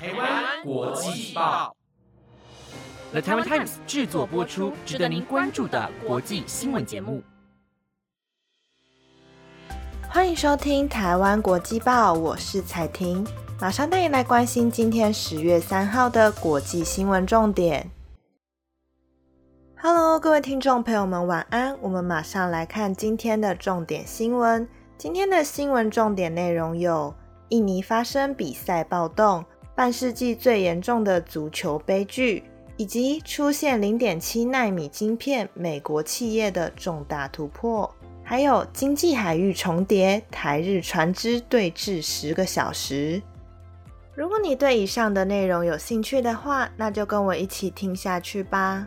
台湾国际报，The Taiwan Times 制作播出，值得您关注的国际新闻节目。欢迎收听台湾国际报，我是彩婷，马上带你来关心今天十月三号的国际新闻重点。Hello，各位听众朋友们，晚安。我们马上来看今天的重点新闻。今天的新闻重点内容有：印尼发生比赛暴动。半世纪最严重的足球悲剧，以及出现零点七纳米晶片，美国企业的重大突破，还有经济海域重叠，台日船只对峙十个小时。如果你对以上的内容有兴趣的话，那就跟我一起听下去吧。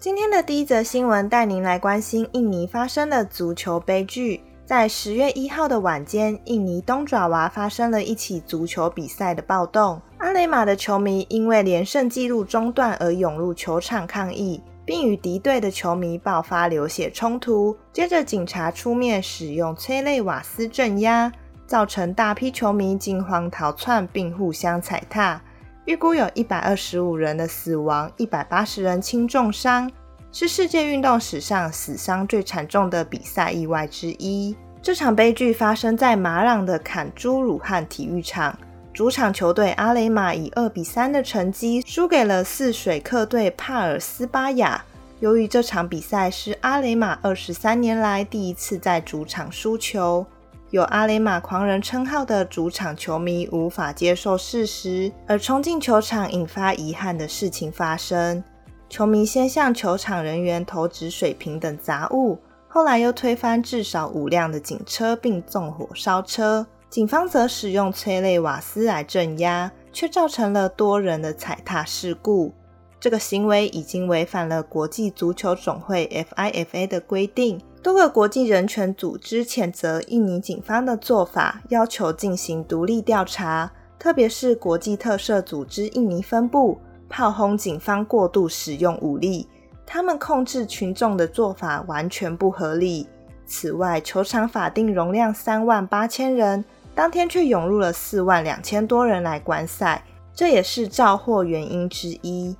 今天的第一则新闻带您来关心印尼发生的足球悲剧。在十月一号的晚间，印尼东爪哇发生了一起足球比赛的暴动。阿雷马的球迷因为连胜纪录中断而涌入球场抗议，并与敌对的球迷爆发流血冲突。接着，警察出面使用催泪瓦斯镇压，造成大批球迷惊慌逃窜，并互相踩踏。预估有一百二十五人的死亡，一百八十人轻重伤，是世界运动史上死伤最惨重的比赛意外之一。这场悲剧发生在马朗的坎朱鲁汉体育场，主场球队阿雷马以二比三的成绩输给了泗水客队帕尔斯巴雅。由于这场比赛是阿雷马二十三年来第一次在主场输球。有阿雷马狂人称号的主场球迷无法接受事实，而冲进球场引发遗憾的事情发生。球迷先向球场人员投掷水瓶等杂物，后来又推翻至少五辆的警车并纵火烧车。警方则使用催泪瓦斯来镇压，却造成了多人的踩踏事故。这个行为已经违反了国际足球总会 （FIFA） 的规定。多个国际人权组织谴责印尼警方的做法，要求进行独立调查。特别是国际特赦组织印尼分部炮轰警方过度使用武力，他们控制群众的做法完全不合理。此外，球场法定容量三万八千人，当天却涌入了四万两千多人来观赛，这也是肇祸原因之一。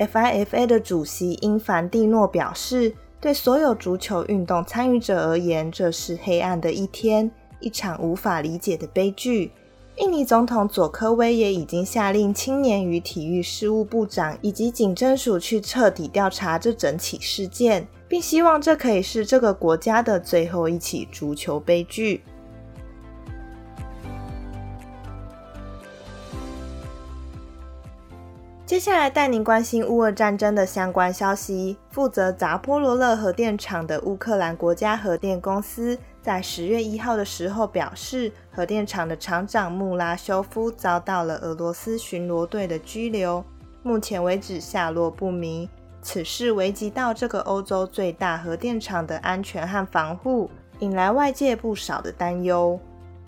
FIFA 的主席英凡蒂诺表示。对所有足球运动参与者而言，这是黑暗的一天，一场无法理解的悲剧。印尼总统佐科威也已经下令青年与体育事务部长以及警政署去彻底调查这整起事件，并希望这可以是这个国家的最后一起足球悲剧。接下来带您关心乌俄战争的相关消息。负责扎波罗勒核电厂的乌克兰国家核电公司在十月一号的时候表示，核电厂的厂长穆拉修夫遭到了俄罗斯巡逻队的拘留，目前为止下落不明。此事危及到这个欧洲最大核电厂的安全和防护，引来外界不少的担忧。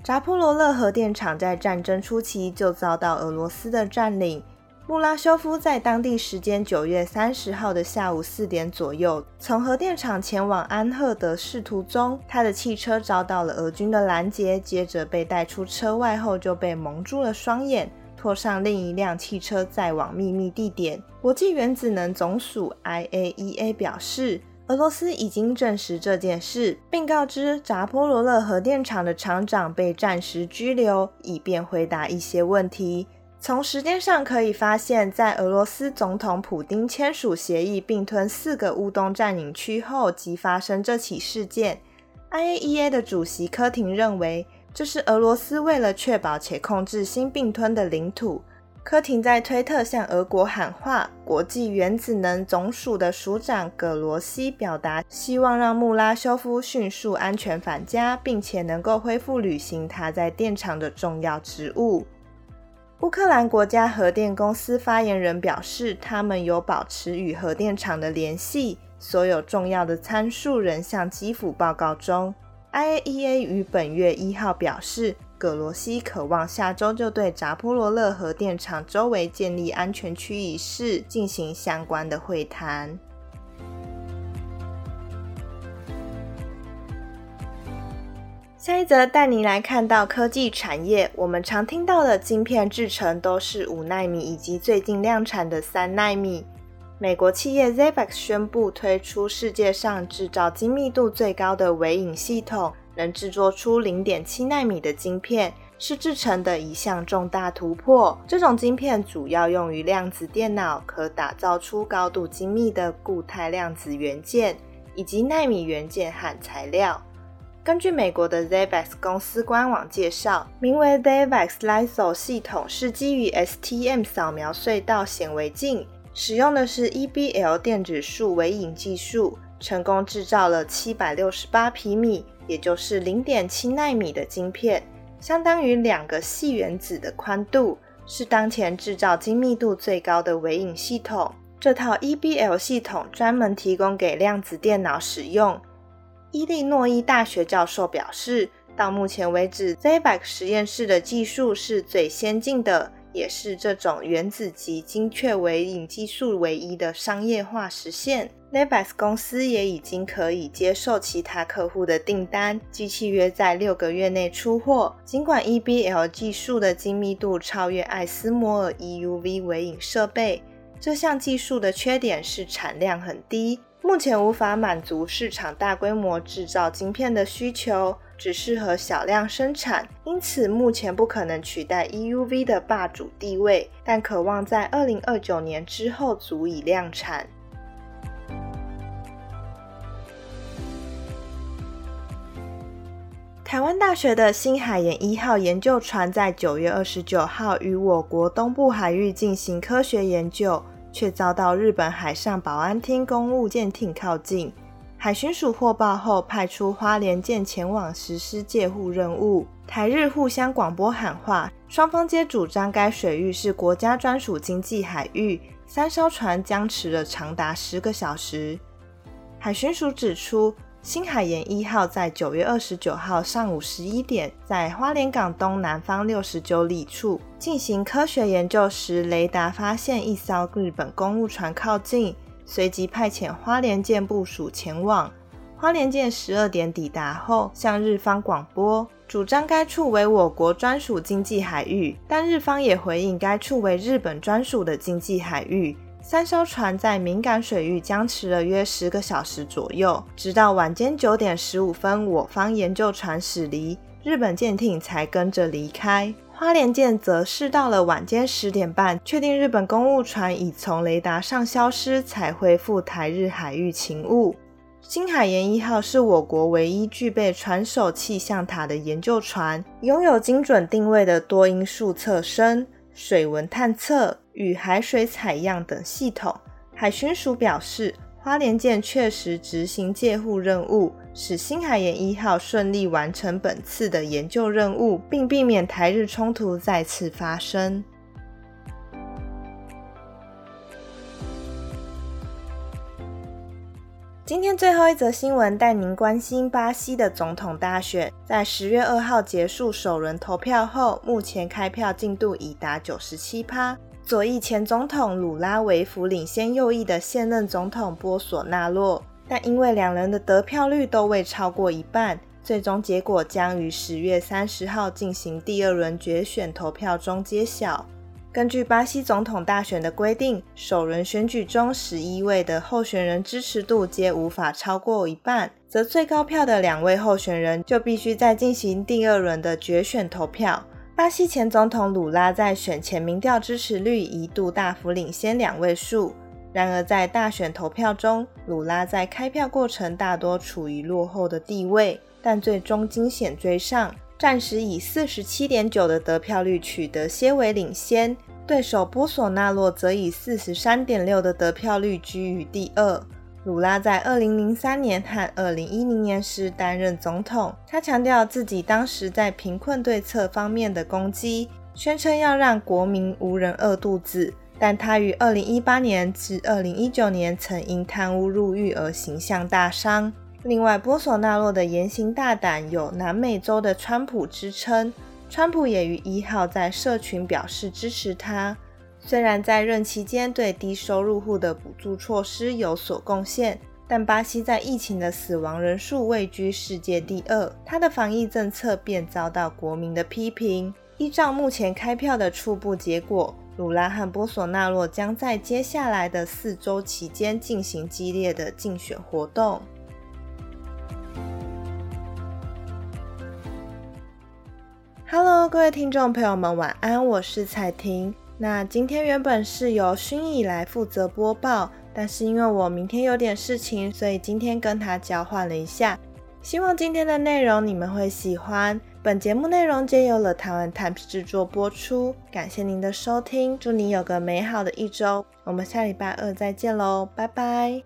扎波罗勒核电厂在战争初期就遭到俄罗斯的占领。穆拉修夫在当地时间九月三十号的下午四点左右，从核电厂前往安赫德市途中，他的汽车遭到了俄军的拦截，接着被带出车外后就被蒙住了双眼，拖上另一辆汽车再往秘密地点。国际原子能总署 （IAEA） 表示，俄罗斯已经证实这件事，并告知扎波罗勒核电厂的厂长被暂时拘留，以便回答一些问题。从时间上可以发现，在俄罗斯总统普京签署协议并吞四个乌东占领区后，即发生这起事件。IAEA 的主席科廷认为，这是俄罗斯为了确保且控制新并吞的领土。科廷在推特向俄国喊话，国际原子能总署的署长葛罗西表达希望让穆拉修夫迅速安全返家，并且能够恢复履行他在电厂的重要职务。乌克兰国家核电公司发言人表示，他们有保持与核电厂的联系，所有重要的参数仍向基辅报告中。IAEA 于本月一号表示，葛罗西渴望下周就对扎波罗勒核电厂周围建立安全区一事进行相关的会谈。下一则带您来看到科技产业。我们常听到的晶片制程都是五纳米以及最近量产的三纳米。美国企业 Zavex 宣布推出世界上制造精密度最高的微影系统，能制作出零点七纳米的晶片，是制成的一项重大突破。这种晶片主要用于量子电脑，可打造出高度精密的固态量子元件以及纳米元件和材料。根据美国的 Zavex 公司官网介绍，名为 Zavex LISO 系统是基于 STM 扫描隧道显微镜。使用的是 EBL 电子束微影技术，成功制造了七百六十八皮米，也就是零点七纳米的晶片，相当于两个细原子的宽度，是当前制造精密度最高的微影系统。这套 EBL 系统专门提供给量子电脑使用。伊利诺伊大学教授表示，到目前为止，Zavex 实验室的技术是最先进的。也是这种原子级精确微影技术唯一的商业化实现。l e v i s 公司也已经可以接受其他客户的订单，机器约在六个月内出货。尽管 EBL 技术的精密度超越艾斯摩尔 EUV 微影设备，这项技术的缺点是产量很低，目前无法满足市场大规模制造晶片的需求。只适合小量生产，因此目前不可能取代 EUV 的霸主地位，但渴望在二零二九年之后足以量产。台湾大学的新海研一号研究船在九月二十九号与我国东部海域进行科学研究，却遭到日本海上保安厅公务舰艇靠近。海巡署获报后，派出花莲舰前往实施戒护任务。台日互相广播喊话，双方皆主张该水域是国家专属经济海域。三艘船僵持了长达十个小时。海巡署指出，新海盐一号在九月二十九号上午十一点，在花莲港东南方六十九里处进行科学研究时，雷达发现一艘日本公务船靠近。随即派遣花莲舰部署前往。花莲舰十二点抵达后，向日方广播，主张该处为我国专属经济海域，但日方也回应该处为日本专属的经济海域。三艘船在敏感水域僵持了约十个小时左右，直到晚间九点十五分，我方研究船驶离，日本舰艇才跟着离开。花莲舰则是到了晚间十点半，确定日本公务船已从雷达上消失，才恢复台日海域勤务。新海盐一号是我国唯一具备船首气象塔的研究船，拥有精准定位的多因素测深、水文探测与海水采样等系统。海巡署表示。花莲舰确实执行戒护任务，使新海研一号顺利完成本次的研究任务，并避免台日冲突再次发生。今天最后一则新闻带您关心巴西的总统大选，在十月二号结束首轮投票后，目前开票进度已达九十七趴。左翼前总统鲁拉维夫领先右翼的现任总统波索纳洛，但因为两人的得票率都未超过一半，最终结果将于十月三十号进行第二轮决选投票中揭晓。根据巴西总统大选的规定，首轮选举中十一位的候选人支持度皆无法超过一半，则最高票的两位候选人就必须再进行第二轮的决选投票。巴西前总统鲁拉在选前民调支持率一度大幅领先两位数，然而在大选投票中，鲁拉在开票过程大多处于落后的地位，但最终惊险追上，暂时以四十七点九的得票率取得些微领先，对手波索纳洛则以四十三点六的得票率居于第二。鲁拉在二零零三年和二零一零年时担任总统。他强调自己当时在贫困对策方面的攻击，宣称要让国民无人饿肚子。但他于二零一八年至二零一九年曾因贪污入狱而形象大伤。另外，波索纳洛的言行大胆，有南美洲的川普之称。川普也于一号在社群表示支持他。虽然在任期间对低收入户的补助措施有所贡献，但巴西在疫情的死亡人数位居世界第二，他的防疫政策便遭到国民的批评。依照目前开票的初步结果，鲁拉和波索纳洛将在接下来的四周期间进行激烈的竞选活动。Hello，各位听众朋友们，晚安，我是彩婷。那今天原本是由薰逸来负责播报，但是因为我明天有点事情，所以今天跟他交换了一下。希望今天的内容你们会喜欢。本节目内容皆由了台湾 Times 制作播出，感谢您的收听，祝你有个美好的一周。我们下礼拜二再见喽，拜拜。